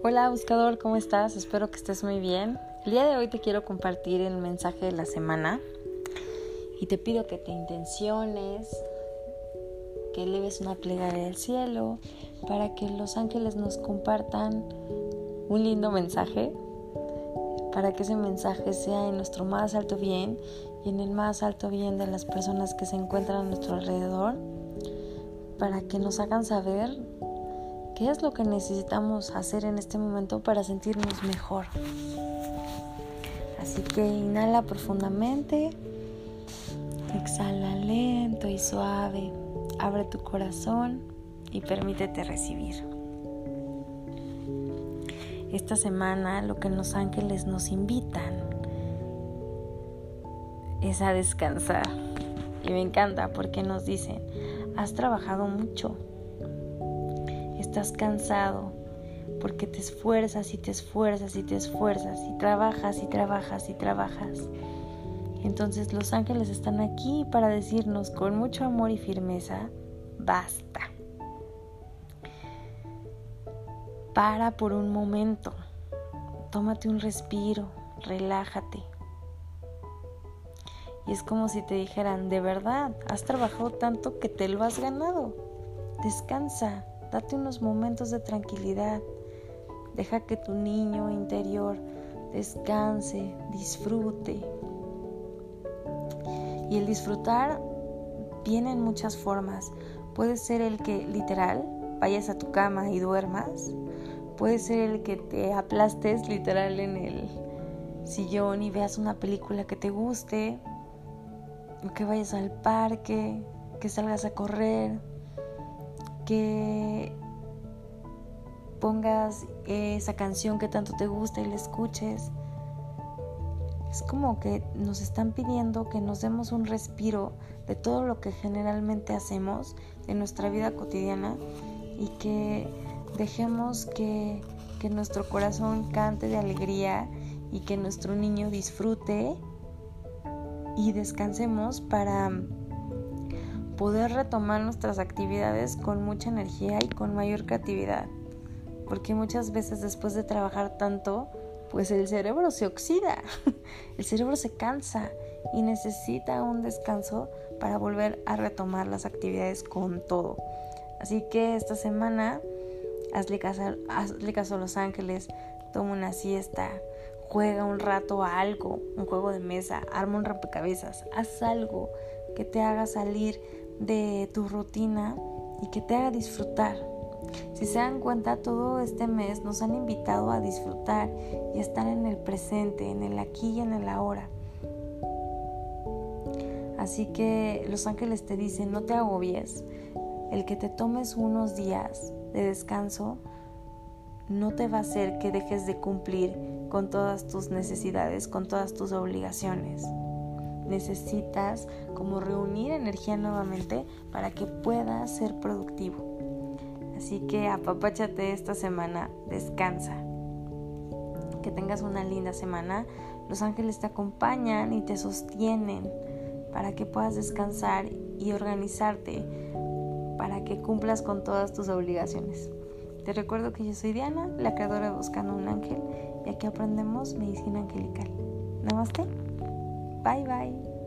Hola buscador, ¿cómo estás? Espero que estés muy bien. El día de hoy te quiero compartir el mensaje de la semana y te pido que te intenciones, que eleves una plegaria al cielo para que los ángeles nos compartan un lindo mensaje, para que ese mensaje sea en nuestro más alto bien y en el más alto bien de las personas que se encuentran a nuestro alrededor, para que nos hagan saber qué es lo que necesitamos hacer en este momento para sentirnos mejor. Así que inhala profundamente, exhala lento y suave, abre tu corazón y permítete recibir. Esta semana lo que los ángeles nos invitan es a descansar. Y me encanta porque nos dicen, has trabajado mucho, estás cansado, porque te esfuerzas y te esfuerzas y te esfuerzas y trabajas y trabajas y trabajas. Entonces los ángeles están aquí para decirnos con mucho amor y firmeza, basta. Para por un momento, tómate un respiro, relájate. Y es como si te dijeran, de verdad, has trabajado tanto que te lo has ganado. Descansa, date unos momentos de tranquilidad. Deja que tu niño interior descanse, disfrute. Y el disfrutar viene en muchas formas. Puede ser el que literal vayas a tu cama y duermas. Puede ser el que te aplastes literal en el sillón y veas una película que te guste. O que vayas al parque, que salgas a correr, que pongas esa canción que tanto te gusta y la escuches. Es como que nos están pidiendo que nos demos un respiro de todo lo que generalmente hacemos en nuestra vida cotidiana y que dejemos que, que nuestro corazón cante de alegría y que nuestro niño disfrute y descansemos para poder retomar nuestras actividades con mucha energía y con mayor creatividad. Porque muchas veces después de trabajar tanto, pues el cerebro se oxida, el cerebro se cansa y necesita un descanso para volver a retomar las actividades con todo. Así que esta semana hazle caso, hazle caso a los ángeles, toma una siesta, juega un rato a algo, un juego de mesa, arma un rompecabezas, haz algo que te haga salir de tu rutina y que te haga disfrutar. Si se dan cuenta, todo este mes nos han invitado a disfrutar y estar en el presente, en el aquí y en el ahora. Así que los ángeles te dicen, no te agobies, el que te tomes unos días de descanso no te va a hacer que dejes de cumplir con todas tus necesidades, con todas tus obligaciones necesitas como reunir energía nuevamente para que puedas ser productivo. Así que apapáchate esta semana, descansa. Que tengas una linda semana. Los ángeles te acompañan y te sostienen para que puedas descansar y organizarte para que cumplas con todas tus obligaciones. Te recuerdo que yo soy Diana, la creadora Buscando un Ángel, y aquí aprendemos medicina angelical. Namaste. Bye bye.